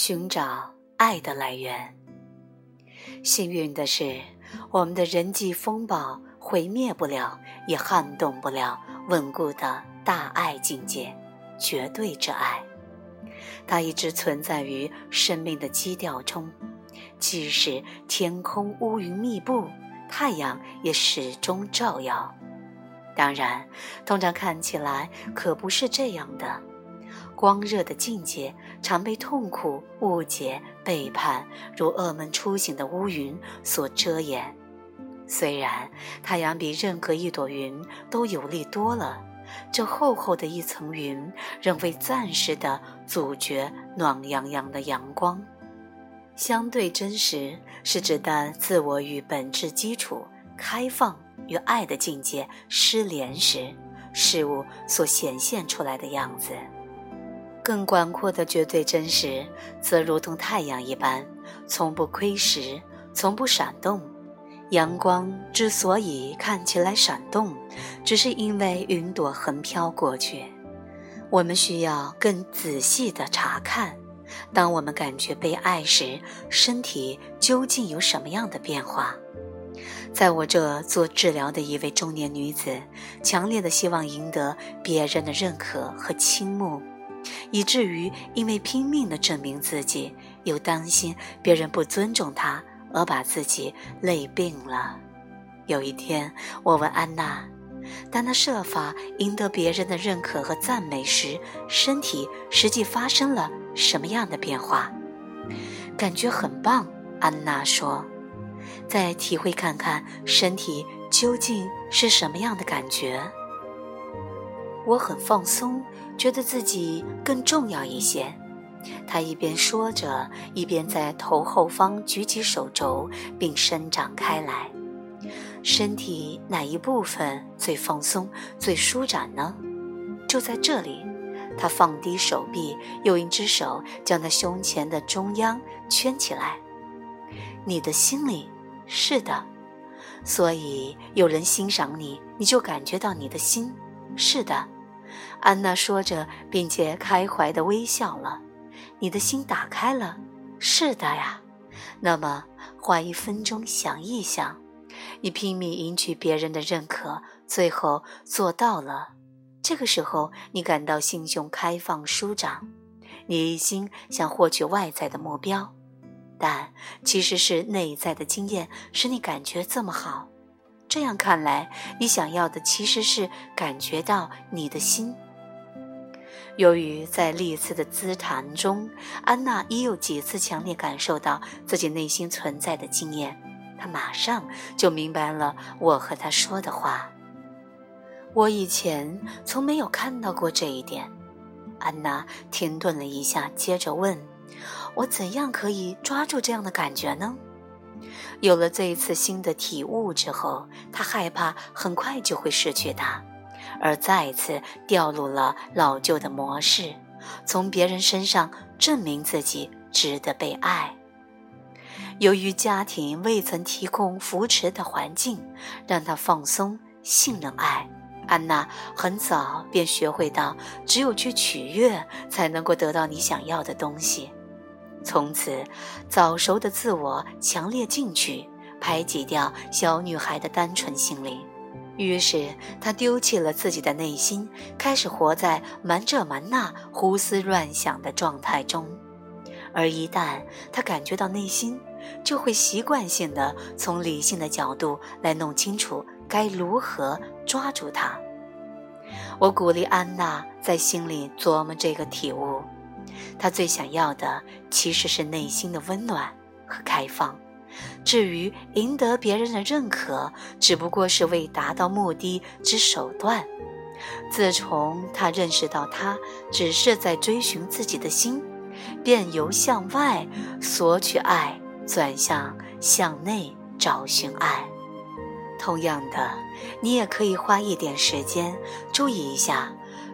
寻找爱的来源。幸运的是，我们的人际风暴毁灭不了，也撼动不了稳固的大爱境界——绝对之爱。它一直存在于生命的基调中，即使天空乌云密布，太阳也始终照耀。当然，通常看起来可不是这样的。光热的境界常被痛苦、误解、背叛，如噩梦初醒的乌云所遮掩。虽然太阳比任何一朵云都有力多了，这厚厚的一层云仍会暂时的阻绝暖洋洋的阳光。相对真实是指的自我与本质基础开放。与爱的境界失联时，事物所显现出来的样子。更广阔的绝对真实，则如同太阳一般，从不窥视，从不闪动。阳光之所以看起来闪动，只是因为云朵横飘过去。我们需要更仔细的查看，当我们感觉被爱时，身体究竟有什么样的变化。在我这做治疗的一位中年女子，强烈的希望赢得别人的认可和倾慕，以至于因为拼命的证明自己，又担心别人不尊重他，而把自己累病了。有一天，我问安娜：“当她设法赢得别人的认可和赞美时，身体实际发生了什么样的变化？”感觉很棒，安娜说。再体会看看身体究竟是什么样的感觉。我很放松，觉得自己更重要一些。他一边说着，一边在头后方举起手肘，并伸展开来。身体哪一部分最放松、最舒展呢？就在这里。他放低手臂，用一只手将他胸前的中央圈起来。你的心里。是的，所以有人欣赏你，你就感觉到你的心。是的，安娜说着，并且开怀的微笑了。你的心打开了。是的呀。那么，花一分钟想一想，你拼命赢取别人的认可，最后做到了。这个时候，你感到心胸开放舒展，你一心想获取外在的目标。但其实是内在的经验使你感觉这么好。这样看来，你想要的其实是感觉到你的心。由于在历次的咨谈中，安娜已有几次强烈感受到自己内心存在的经验，她马上就明白了我和她说的话。我以前从没有看到过这一点。安娜停顿了一下，接着问。我怎样可以抓住这样的感觉呢？有了这一次新的体悟之后，他害怕很快就会失去它，而再次掉入了老旧的模式，从别人身上证明自己值得被爱。由于家庭未曾提供扶持的环境，让他放松信任爱，安娜很早便学会到，只有去取悦，才能够得到你想要的东西。从此，早熟的自我强烈进取，排挤掉小女孩的单纯心灵。于是，她丢弃了自己的内心，开始活在瞒这瞒那、胡思乱想的状态中。而一旦她感觉到内心，就会习惯性的从理性的角度来弄清楚该如何抓住它。我鼓励安娜在心里琢磨这个体悟。他最想要的其实是内心的温暖和开放，至于赢得别人的认可，只不过是为达到目的之手段。自从他认识到他只是在追寻自己的心，便由向外索取爱，转向向内找寻爱。同样的，你也可以花一点时间注意一下，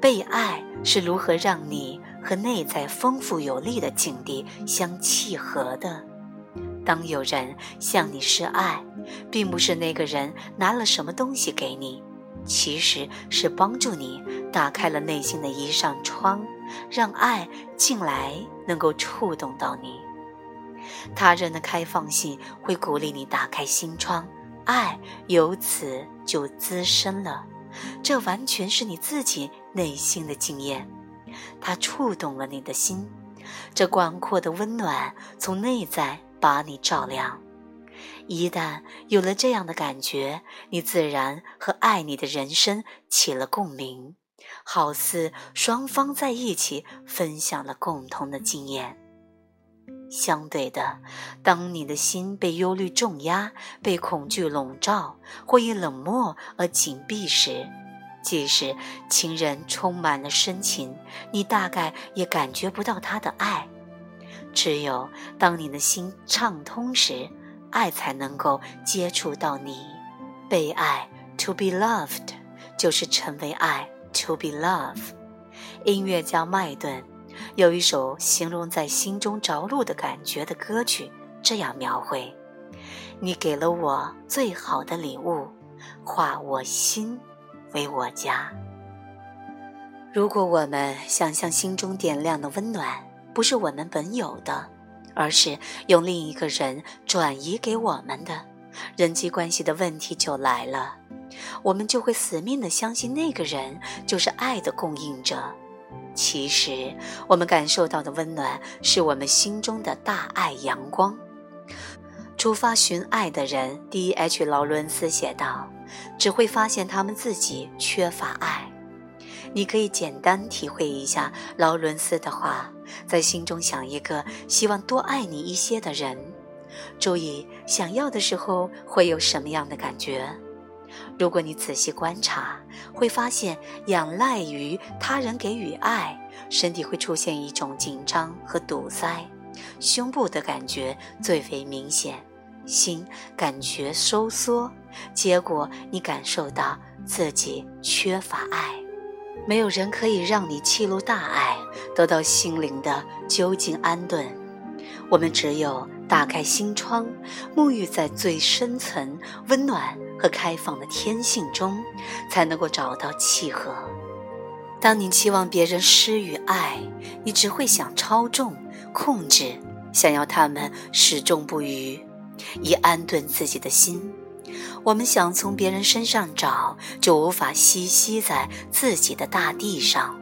被爱是如何让你。和内在丰富有力的境地相契合的。当有人向你示爱，并不是那个人拿了什么东西给你，其实是帮助你打开了内心的一扇窗。让爱进来，能够触动到你。他人的开放性会鼓励你打开心窗，爱由此就滋生了。这完全是你自己内心的经验，它触动了你的心，这广阔的温暖从内在把你照亮。一旦有了这样的感觉，你自然和爱你的人生起了共鸣，好似双方在一起分享了共同的经验。相对的，当你的心被忧虑重压、被恐惧笼罩，或因冷漠而紧闭时，即使情人充满了深情，你大概也感觉不到他的爱。只有当你的心畅通时，爱才能够接触到你。被爱，to be loved，就是成为爱，to be love。音乐家麦顿有一首形容在心中着陆的感觉的歌曲，这样描绘：你给了我最好的礼物，化我心为我家。如果我们想象心中点亮的温暖不是我们本有的，而是用另一个人转移给我们的，人际关系的问题就来了。我们就会死命的相信那个人就是爱的供应者。其实，我们感受到的温暖是我们心中的大爱阳光。出发寻爱的人，D.H. 劳伦斯写道：“只会发现他们自己缺乏爱。”你可以简单体会一下劳伦斯的话。在心中想一个希望多爱你一些的人，注意想要的时候会有什么样的感觉。如果你仔细观察，会发现仰赖于他人给予爱，身体会出现一种紧张和堵塞，胸部的感觉最为明显，心感觉收缩，结果你感受到自己缺乏爱。没有人可以让你记录大爱，得到心灵的究竟安顿。我们只有打开心窗，沐浴在最深层温暖和开放的天性中，才能够找到契合。当你期望别人施予爱，你只会想操纵、控制，想要他们始终不渝，以安顿自己的心。我们想从别人身上找，就无法栖息在自己的大地上，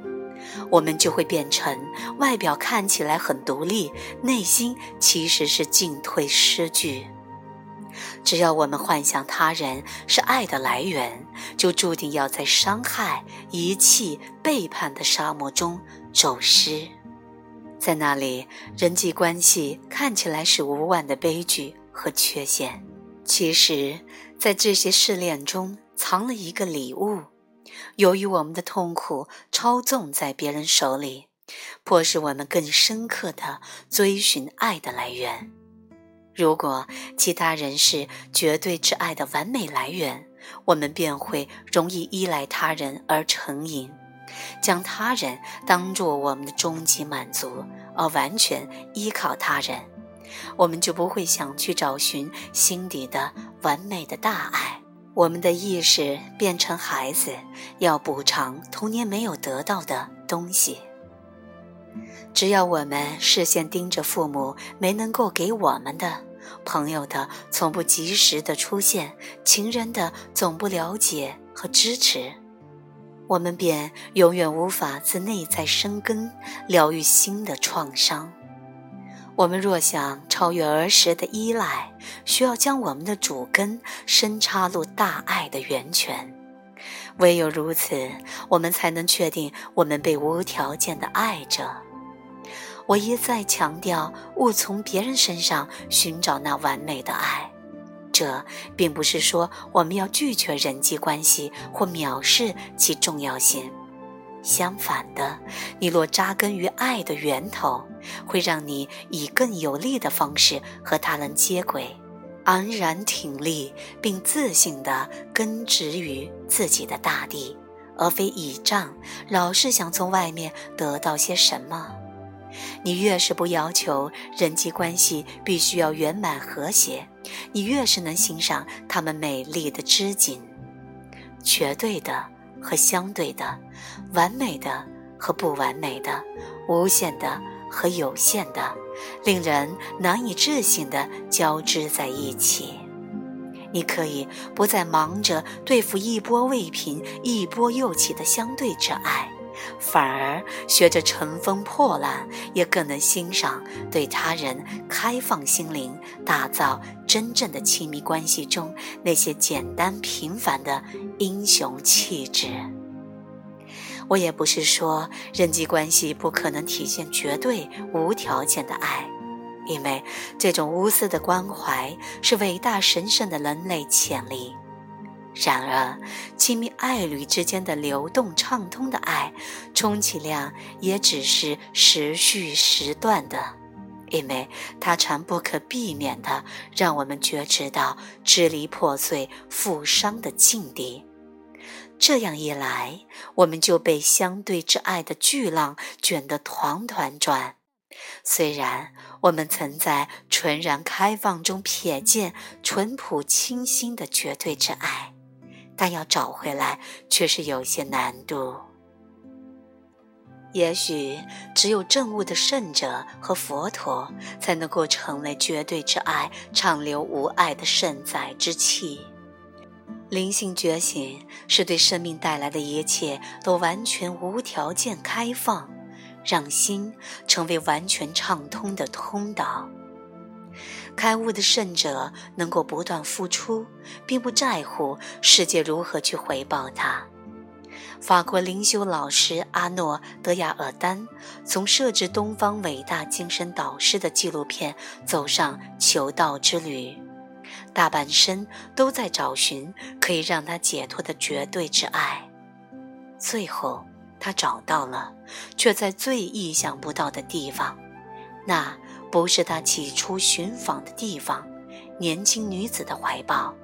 我们就会变成外表看起来很独立，内心其实是进退失据。只要我们幻想他人是爱的来源，就注定要在伤害、遗弃、背叛的沙漠中走失，在那里，人际关系看起来是无望的悲剧和缺陷。其实，在这些试炼中藏了一个礼物。由于我们的痛苦操纵在别人手里，迫使我们更深刻地追寻爱的来源。如果其他人是绝对之爱的完美来源，我们便会容易依赖他人而成瘾，将他人当作我们的终极满足，而完全依靠他人。我们就不会想去找寻心底的完美的大爱。我们的意识变成孩子，要补偿童年没有得到的东西。只要我们视线盯着父母没能够给我们的，朋友的从不及时的出现，情人的总不了解和支持，我们便永远无法自内在生根，疗愈心的创伤。我们若想超越儿时的依赖，需要将我们的主根深插入大爱的源泉。唯有如此，我们才能确定我们被无条件的爱着。我一再强调，勿从别人身上寻找那完美的爱。这并不是说我们要拒绝人际关系或藐视其重要性。相反的，你若扎根于爱的源头，会让你以更有力的方式和他人接轨，昂然挺立，并自信地根植于自己的大地，而非倚仗，老是想从外面得到些什么。你越是不要求人际关系必须要圆满和谐，你越是能欣赏他们美丽的织锦。绝对的。和相对的、完美的和不完美的、无限的和有限的，令人难以置信的交织在一起。你可以不再忙着对付一波未平、一波又起的相对之爱，反而学着乘风破浪，也更能欣赏对他人开放心灵、打造真正的亲密关系中那些简单平凡的英雄气质。我也不是说人际关系不可能体现绝对无条件的爱。因为这种无私的关怀是伟大神圣的人类潜力。然而，亲密爱侣之间的流动畅通的爱，充其量也只是时序时断的，因为它常不可避免地让我们觉知到支离破碎、负伤的境地。这样一来，我们就被相对之爱的巨浪卷得团团转。虽然我们曾在纯然开放中瞥见淳朴清新的绝对之爱，但要找回来却是有些难度。也许只有证悟的圣者和佛陀，才能够成为绝对之爱畅流无碍的圣载之气。灵性觉醒是对生命带来的一切都完全无条件开放。让心成为完全畅通的通道。开悟的圣者能够不断付出，并不在乎世界如何去回报他。法国灵修老师阿诺·德亚尔丹从设置东方伟大精神导师的纪录片走上求道之旅，大半生都在找寻可以让他解脱的绝对之爱，最后。他找到了，却在最意想不到的地方。那不是他起初寻访的地方，年轻女子的怀抱，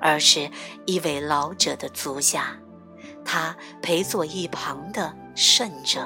而是一位老者的足下，他陪坐一旁的圣者。